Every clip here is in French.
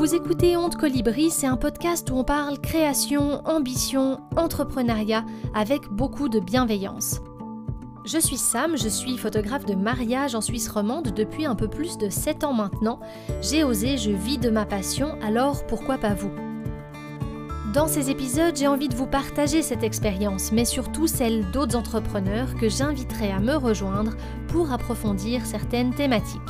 Vous écoutez Honte Colibri, c'est un podcast où on parle création, ambition, entrepreneuriat avec beaucoup de bienveillance. Je suis Sam, je suis photographe de mariage en Suisse romande depuis un peu plus de 7 ans maintenant. J'ai osé, je vis de ma passion, alors pourquoi pas vous? Dans ces épisodes, j'ai envie de vous partager cette expérience, mais surtout celle d'autres entrepreneurs que j'inviterai à me rejoindre pour approfondir certaines thématiques.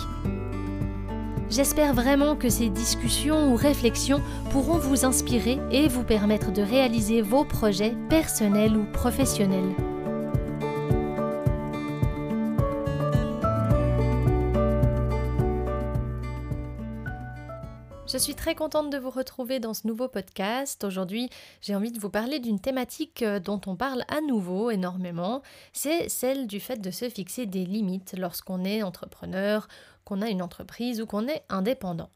J'espère vraiment que ces discussions ou réflexions pourront vous inspirer et vous permettre de réaliser vos projets personnels ou professionnels. Je suis très contente de vous retrouver dans ce nouveau podcast. Aujourd'hui, j'ai envie de vous parler d'une thématique euh, dont on parle à nouveau énormément. C'est celle du fait de se fixer des limites lorsqu'on est entrepreneur qu'on a une entreprise ou qu'on est indépendant.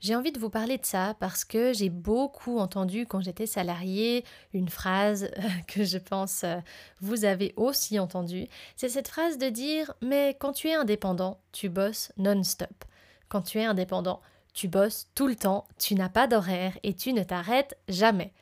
J'ai envie de vous parler de ça parce que j'ai beaucoup entendu quand j'étais salariée une phrase que je pense euh, vous avez aussi entendue. C'est cette phrase de dire Mais quand tu es indépendant, tu bosses non-stop. Quand tu es indépendant, tu bosses tout le temps, tu n'as pas d'horaire et tu ne t'arrêtes jamais.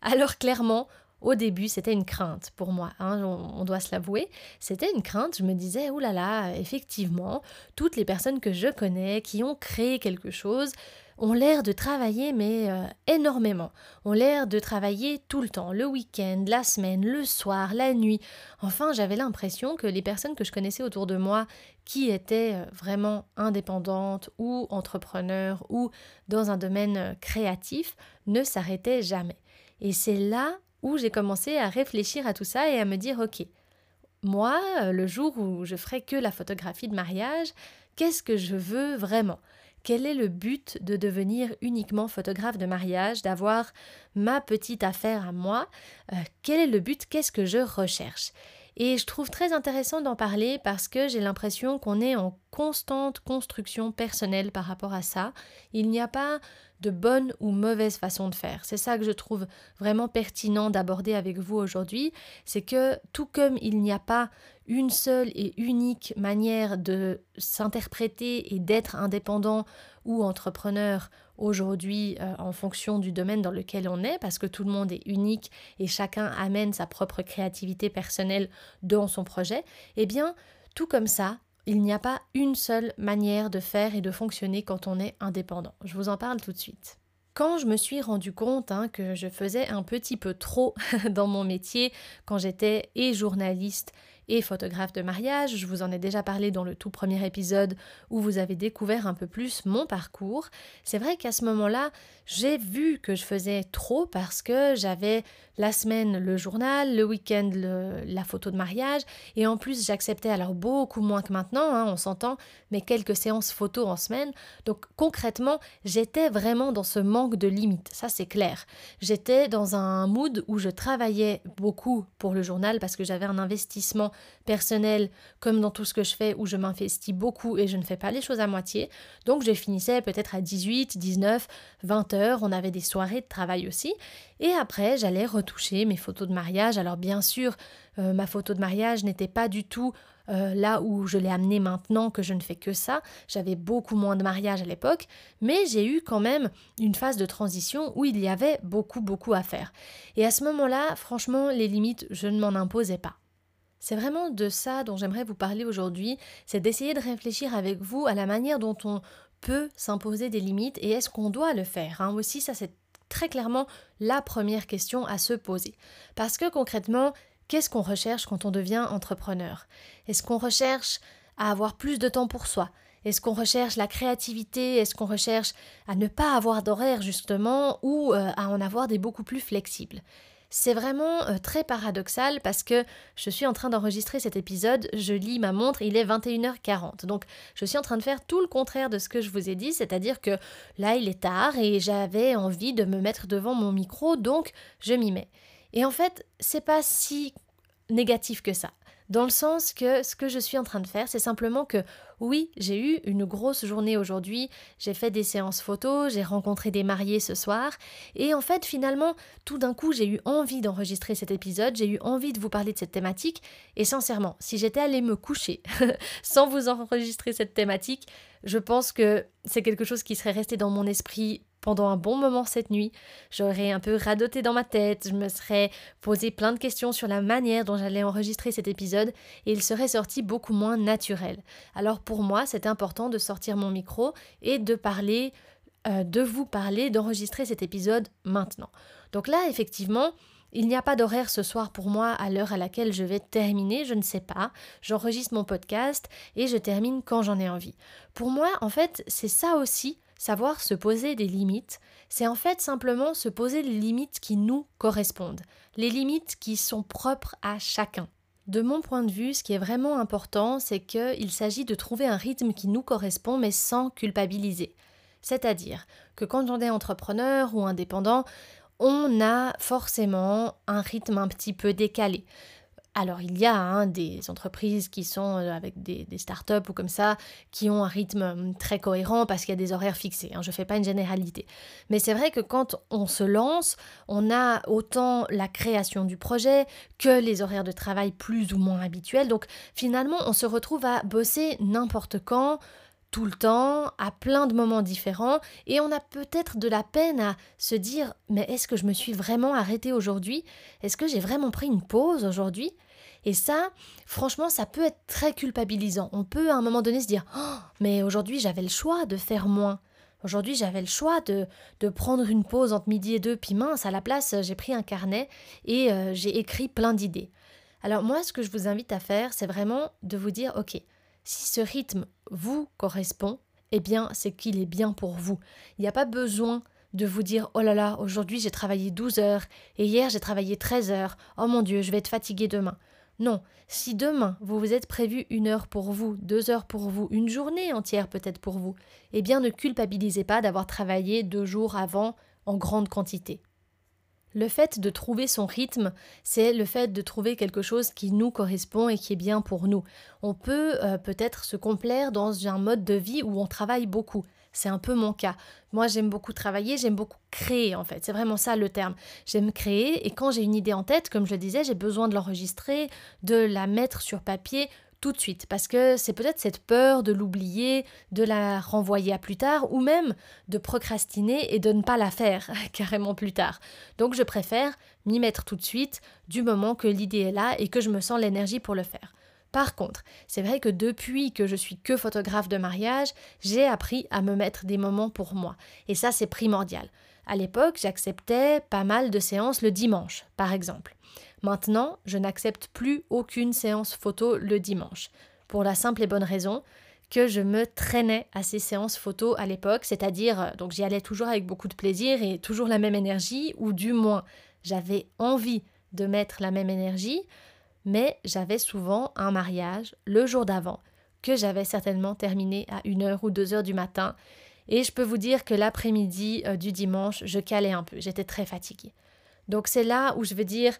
Alors clairement, au début, c'était une crainte pour moi, hein, on, doit se l'avouer. C'était une crainte, je me disais, oh là là, effectivement, toutes les personnes que je connais qui ont créé quelque chose ont l'air de travailler, mais euh, énormément. Ont l'air de travailler tout le temps, le week-end, la semaine, le soir, la nuit. Enfin, j'avais l'impression que les personnes que je connaissais autour de moi qui étaient euh, vraiment indépendantes ou entrepreneurs ou dans un domaine euh, créatif ne s'arrêtaient jamais. Et c'est là où j'ai commencé à réfléchir à tout ça et à me dire, ok, moi, euh, le jour où je ferai que la photographie de mariage, qu'est-ce que je veux vraiment? Quel est le but de devenir uniquement photographe de mariage, d'avoir ma petite affaire à moi? Euh, Quel est le but? Qu'est-ce que je recherche? Et je trouve très intéressant d'en parler parce que j'ai l'impression qu'on est en constante construction personnelle par rapport à ça. Il n'y a pas de bonne ou mauvaise façon de faire. C'est ça que je trouve vraiment pertinent d'aborder avec vous aujourd'hui, c'est que tout comme il n'y a pas une seule et unique manière de s'interpréter et d'être indépendant ou entrepreneur aujourd'hui euh, en fonction du domaine dans lequel on est, parce que tout le monde est unique et chacun amène sa propre créativité personnelle dans son projet, eh bien, tout comme ça, il n'y a pas une seule manière de faire et de fonctionner quand on est indépendant. Je vous en parle tout de suite. Quand je me suis rendu compte hein, que je faisais un petit peu trop dans mon métier, quand j'étais et journaliste et photographe de mariage. Je vous en ai déjà parlé dans le tout premier épisode où vous avez découvert un peu plus mon parcours. C'est vrai qu'à ce moment-là, j'ai vu que je faisais trop parce que j'avais la semaine le journal, le week-end la photo de mariage et en plus j'acceptais alors beaucoup moins que maintenant, hein, on s'entend, mais quelques séances photo en semaine. Donc concrètement, j'étais vraiment dans ce manque de limites, ça c'est clair. J'étais dans un mood où je travaillais beaucoup pour le journal parce que j'avais un investissement personnel comme dans tout ce que je fais où je m'investis beaucoup et je ne fais pas les choses à moitié. Donc je finissais peut-être à 18, 19, 20 heures. On avait des soirées de travail aussi. Et après, j'allais retoucher mes photos de mariage. Alors bien sûr, euh, ma photo de mariage n'était pas du tout euh, là où je l'ai amenée maintenant, que je ne fais que ça. J'avais beaucoup moins de mariage à l'époque, mais j'ai eu quand même une phase de transition où il y avait beaucoup, beaucoup à faire. Et à ce moment-là, franchement, les limites, je ne m'en imposais pas. C'est vraiment de ça dont j'aimerais vous parler aujourd'hui, c'est d'essayer de réfléchir avec vous à la manière dont on peut s'imposer des limites et est-ce qu'on doit le faire. Hein. Aussi, ça c'est très clairement la première question à se poser. Parce que concrètement, qu'est-ce qu'on recherche quand on devient entrepreneur? Est-ce qu'on recherche à avoir plus de temps pour soi? Est-ce qu'on recherche la créativité? Est-ce qu'on recherche à ne pas avoir d'horaire justement ou euh, à en avoir des beaucoup plus flexibles? C'est vraiment euh, très paradoxal parce que je suis en train d'enregistrer cet épisode, je lis ma montre, il est 21h40. Donc je suis en train de faire tout le contraire de ce que je vous ai dit, c'est-à-dire que là il est tard et j'avais envie de me mettre devant mon micro, donc je m'y mets. Et en fait, c'est pas si négatif que ça dans le sens que ce que je suis en train de faire, c'est simplement que oui, j'ai eu une grosse journée aujourd'hui, j'ai fait des séances photos, j'ai rencontré des mariés ce soir, et en fait finalement, tout d'un coup, j'ai eu envie d'enregistrer cet épisode, j'ai eu envie de vous parler de cette thématique, et sincèrement, si j'étais allée me coucher sans vous enregistrer cette thématique, je pense que c'est quelque chose qui serait resté dans mon esprit pendant un bon moment cette nuit. J'aurais un peu radoté dans ma tête, je me serais posé plein de questions sur la manière dont j'allais enregistrer cet épisode et il serait sorti beaucoup moins naturel. Alors pour moi, c'est important de sortir mon micro et de parler, euh, de vous parler, d'enregistrer cet épisode maintenant. Donc là, effectivement, il n'y a pas d'horaire ce soir pour moi à l'heure à laquelle je vais terminer, je ne sais pas. J'enregistre mon podcast et je termine quand j'en ai envie. Pour moi, en fait, c'est ça aussi, savoir se poser des limites. C'est en fait simplement se poser les limites qui nous correspondent, les limites qui sont propres à chacun. De mon point de vue, ce qui est vraiment important, c'est qu'il s'agit de trouver un rythme qui nous correspond mais sans culpabiliser. C'est-à-dire que quand on est entrepreneur ou indépendant, on a forcément un rythme un petit peu décalé. Alors il y a hein, des entreprises qui sont euh, avec des, startups ou comme ça, qui ont un rythme hum, très cohérent parce qu'il y a des horaires fixés. Hein. je ne fais pas une généralité. Mais c'est vrai que quand on se lance, on a autant la création du projet que les horaires de travail plus ou moins habituels. Donc finalement, on se retrouve à bosser n'importe quand, tout le temps, à plein de moments différents, et on a peut-être de la peine à se dire mais est-ce que je me suis vraiment arrêtée aujourd'hui? Est-ce que j'ai vraiment pris une pause aujourd'hui? Et ça, franchement, ça peut être très culpabilisant. On peut à un moment donné se dire oh, mais aujourd'hui j'avais le choix de faire moins. Aujourd'hui, j'avais le choix de, de, prendre une pause entre midi et deux, puis mince, à la place, j'ai pris un carnet et euh, j'ai écrit plein d'idées. Alors moi, ce que je vous invite à faire, c'est vraiment de vous dire, ok, si ce rythme vous correspond, eh bien, c'est qu'il est bien pour vous. Il n'y a pas besoin de vous dire Oh là là, aujourd'hui j'ai travaillé 12 heures et hier j'ai travaillé 13 heures. Oh mon Dieu, je vais être fatigué demain. Non, si demain vous vous êtes prévu une heure pour vous, deux heures pour vous, une journée entière peut-être pour vous, eh bien ne culpabilisez pas d'avoir travaillé deux jours avant en grande quantité. Le fait de trouver son rythme, c'est le fait de trouver quelque chose qui nous correspond et qui est bien pour nous. On peut euh, peut-être se complaire dans un mode de vie où on travaille beaucoup. C'est un peu mon cas. Moi, j'aime beaucoup travailler, j'aime beaucoup créer en fait. C'est vraiment ça le terme. J'aime créer et quand j'ai une idée en tête, comme je le disais, j'ai besoin de l'enregistrer, de la mettre sur papier tout de suite, parce que c'est peut-être cette peur de l'oublier, de la renvoyer à plus tard, ou même de procrastiner et de ne pas la faire carrément plus tard. Donc je préfère m'y mettre tout de suite, du moment que l'idée est là et que je me sens l'énergie pour le faire. Par contre, c'est vrai que depuis que je suis que photographe de mariage, j'ai appris à me mettre des moments pour moi. Et ça, c'est primordial. À l'époque, j'acceptais pas mal de séances le dimanche, par exemple. Maintenant, je n'accepte plus aucune séance photo le dimanche, pour la simple et bonne raison que je me traînais à ces séances photo à l'époque, c'est-à-dire, euh, donc j'y allais toujours avec beaucoup de plaisir et toujours la même énergie, ou du moins j'avais envie de mettre la même énergie, mais j'avais souvent un mariage le jour d'avant, que j'avais certainement terminé à 1h ou 2h du matin, et je peux vous dire que l'après-midi euh, du dimanche, je calais un peu, j'étais très fatiguée. Donc c'est là où je veux dire,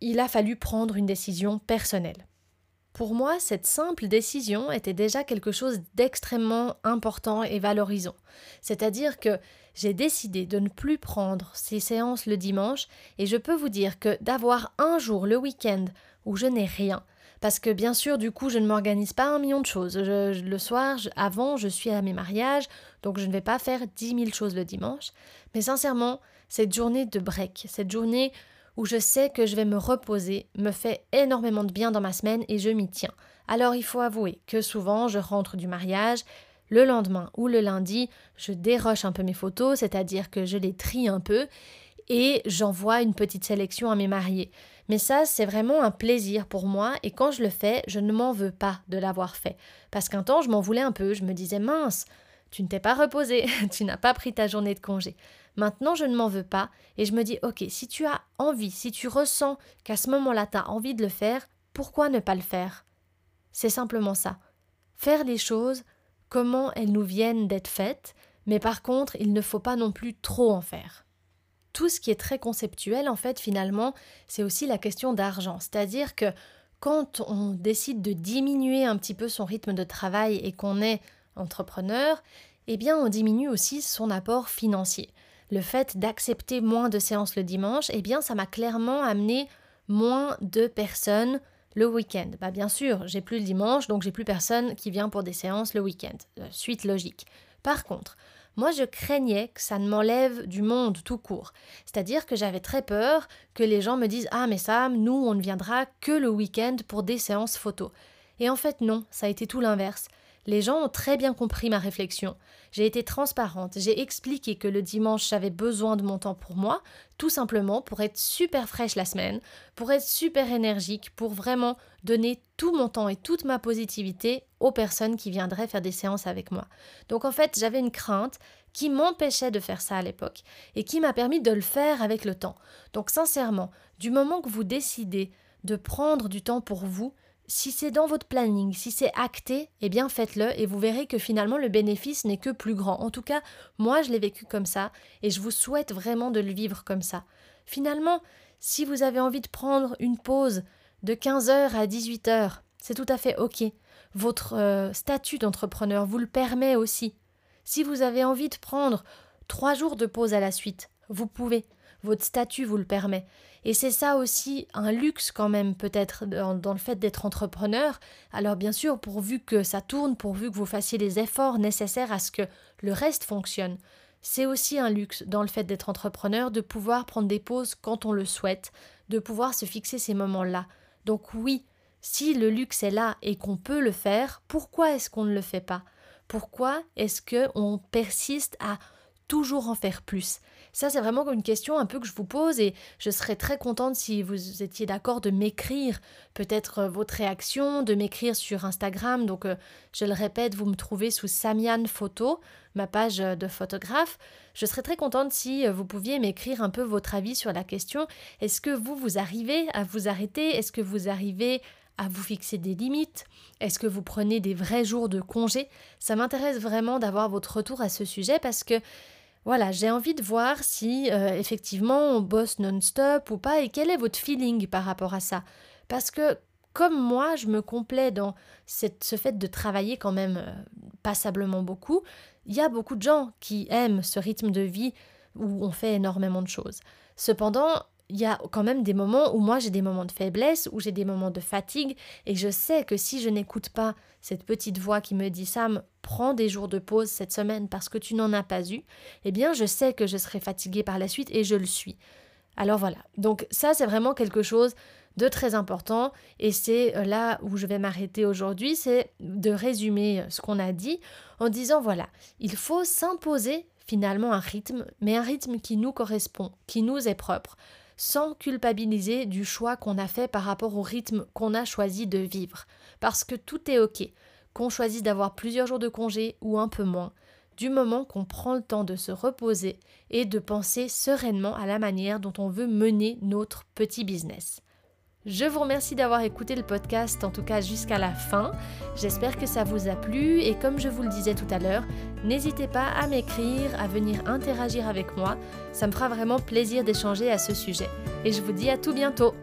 il a fallu prendre une décision personnelle. Pour moi, cette simple décision était déjà quelque chose d'extrêmement important et valorisant. C'est-à-dire que j'ai décidé de ne plus prendre ces séances le dimanche et je peux vous dire que d'avoir un jour le week-end où je n'ai rien, parce que bien sûr, du coup, je ne m'organise pas un million de choses. le soir, avant, je suis à mes mariages, donc je ne vais pas faire dix mille choses le dimanche. Mais sincèrement, cette journée de break, cette journée où je sais que je vais me reposer me fait énormément de bien dans ma semaine et je m'y tiens. Alors il faut avouer que souvent je rentre du mariage, le lendemain ou le lundi, je déroche un peu mes photos, c'est-à-dire que je les trie un peu et j'envoie une petite sélection à mes mariés. Mais ça, c'est vraiment un plaisir pour moi et quand je le fais, je ne m'en veux pas de l'avoir fait. Parce qu'un temps, je m'en voulais un peu, je me disais mince, tu ne t'es pas reposé, tu n'as pas pris ta journée de congé. Maintenant, je ne m'en veux pas et je me dis, ok, si tu as envie, si tu ressens qu'à ce moment-là, tu as envie de le faire, pourquoi ne pas le faire? C'est simplement ça. Faire les choses comment elles nous viennent d'être faites, mais par contre, il ne faut pas non plus trop en faire. Tout ce qui est très conceptuel, en fait, finalement, c'est aussi la question d'argent. C'est-à-dire que quand on décide de diminuer un petit peu son rythme de travail et qu'on est entrepreneur, eh bien, on diminue aussi son apport financier le fait d'accepter moins de séances le dimanche, eh bien, ça m'a clairement amené moins de personnes le week-end. Bah, bien sûr, j'ai plus le dimanche, donc j'ai plus personne qui vient pour des séances le week-end. Euh, suite logique. Par contre, moi je craignais que ça ne m'enlève du monde tout court. C'est-à-dire que j'avais très peur que les gens me disent Ah mais Sam, nous on ne viendra que le week-end pour des séances photos. Et en fait non, ça a été tout l'inverse. Les gens ont très bien compris ma réflexion. J'ai été transparente, j'ai expliqué que le dimanche j'avais besoin de mon temps pour moi, tout simplement pour être super fraîche la semaine, pour être super énergique, pour vraiment donner tout mon temps et toute ma positivité aux personnes qui viendraient faire des séances avec moi. Donc en fait, j'avais une crainte qui m'empêchait de faire ça à l'époque et qui m'a permis de le faire avec le temps. Donc sincèrement, du moment que vous décidez de prendre du temps pour vous, si c'est dans votre planning, si c'est acté, eh bien faites-le et vous verrez que finalement le bénéfice n'est que plus grand. En tout cas, moi je l'ai vécu comme ça et je vous souhaite vraiment de le vivre comme ça. Finalement, si vous avez envie de prendre une pause de 15h à 18h, c'est tout à fait OK. Votre euh, statut d'entrepreneur vous le permet aussi. Si vous avez envie de prendre trois jours de pause à la suite, vous pouvez. Votre statut vous le permet. Et c'est ça aussi un luxe quand même peut-être dans, le fait d'être entrepreneur. Alors bien sûr, pourvu que ça tourne, pourvu que vous fassiez les efforts nécessaires à ce que le reste fonctionne. C'est aussi un luxe dans le fait d'être entrepreneur de pouvoir prendre des pauses quand on le souhaite, de pouvoir se fixer ces moments-là. Donc oui, si le luxe est là et qu'on peut le faire, pourquoi est-ce qu'on ne le fait pas? Pourquoi est-ce qu'on persiste à toujours en faire plus ça, c'est vraiment une question un peu que je vous pose et je serais très contente si vous étiez d'accord de m'écrire peut-être euh, votre réaction, de m'écrire sur Instagram. Donc, euh, je le répète, vous me trouvez sous Samian Photo, ma page euh, de photographe. Je serais très contente si vous pouviez m'écrire un peu votre avis sur la question. Est-ce que vous, vous arrivez à vous arrêter? Est-ce que vous arrivez à vous fixer des limites? Est-ce que vous prenez des vrais jours de congé? Ça m'intéresse vraiment d'avoir votre retour à ce sujet parce que voilà, j'ai envie de voir si euh, effectivement on bosse non-stop ou pas et quel est votre feeling par rapport à ça? Parce que comme moi, je me complais dans ce fait de travailler quand même euh, passablement beaucoup, il y a beaucoup de gens qui aiment ce rythme de vie où on fait énormément de choses. Cependant, il y a quand même des moments où moi j'ai des moments de faiblesse, où j'ai des moments de fatigue, et je sais que si je n'écoute pas cette petite voix qui me dit Sam, prends des jours de pause cette semaine parce que tu n'en as pas eu, eh bien je sais que je serai fatiguée par la suite et je le suis. Alors voilà, donc ça c'est vraiment quelque chose de très important et c'est euh, là où je vais m'arrêter aujourd'hui, c'est de résumer euh, ce qu'on a dit en disant voilà, il faut s'imposer finalement un rythme, mais un rythme qui nous correspond, qui nous est propre sans culpabiliser du choix qu'on a fait par rapport au rythme qu'on a choisi de vivre. Parce que tout est OK, qu'on choisisse d'avoir plusieurs jours de congé ou un peu moins, du moment qu'on prend le temps de se reposer et de penser sereinement à la manière dont on veut mener notre petit business. Je vous remercie d'avoir écouté le podcast, en tout cas jusqu'à la fin. J'espère que ça vous a plu et comme je vous le disais tout à l'heure, n'hésitez pas à m'écrire, à venir interagir avec moi. Ça me fera vraiment plaisir d'échanger à ce sujet. Et je vous dis à tout bientôt.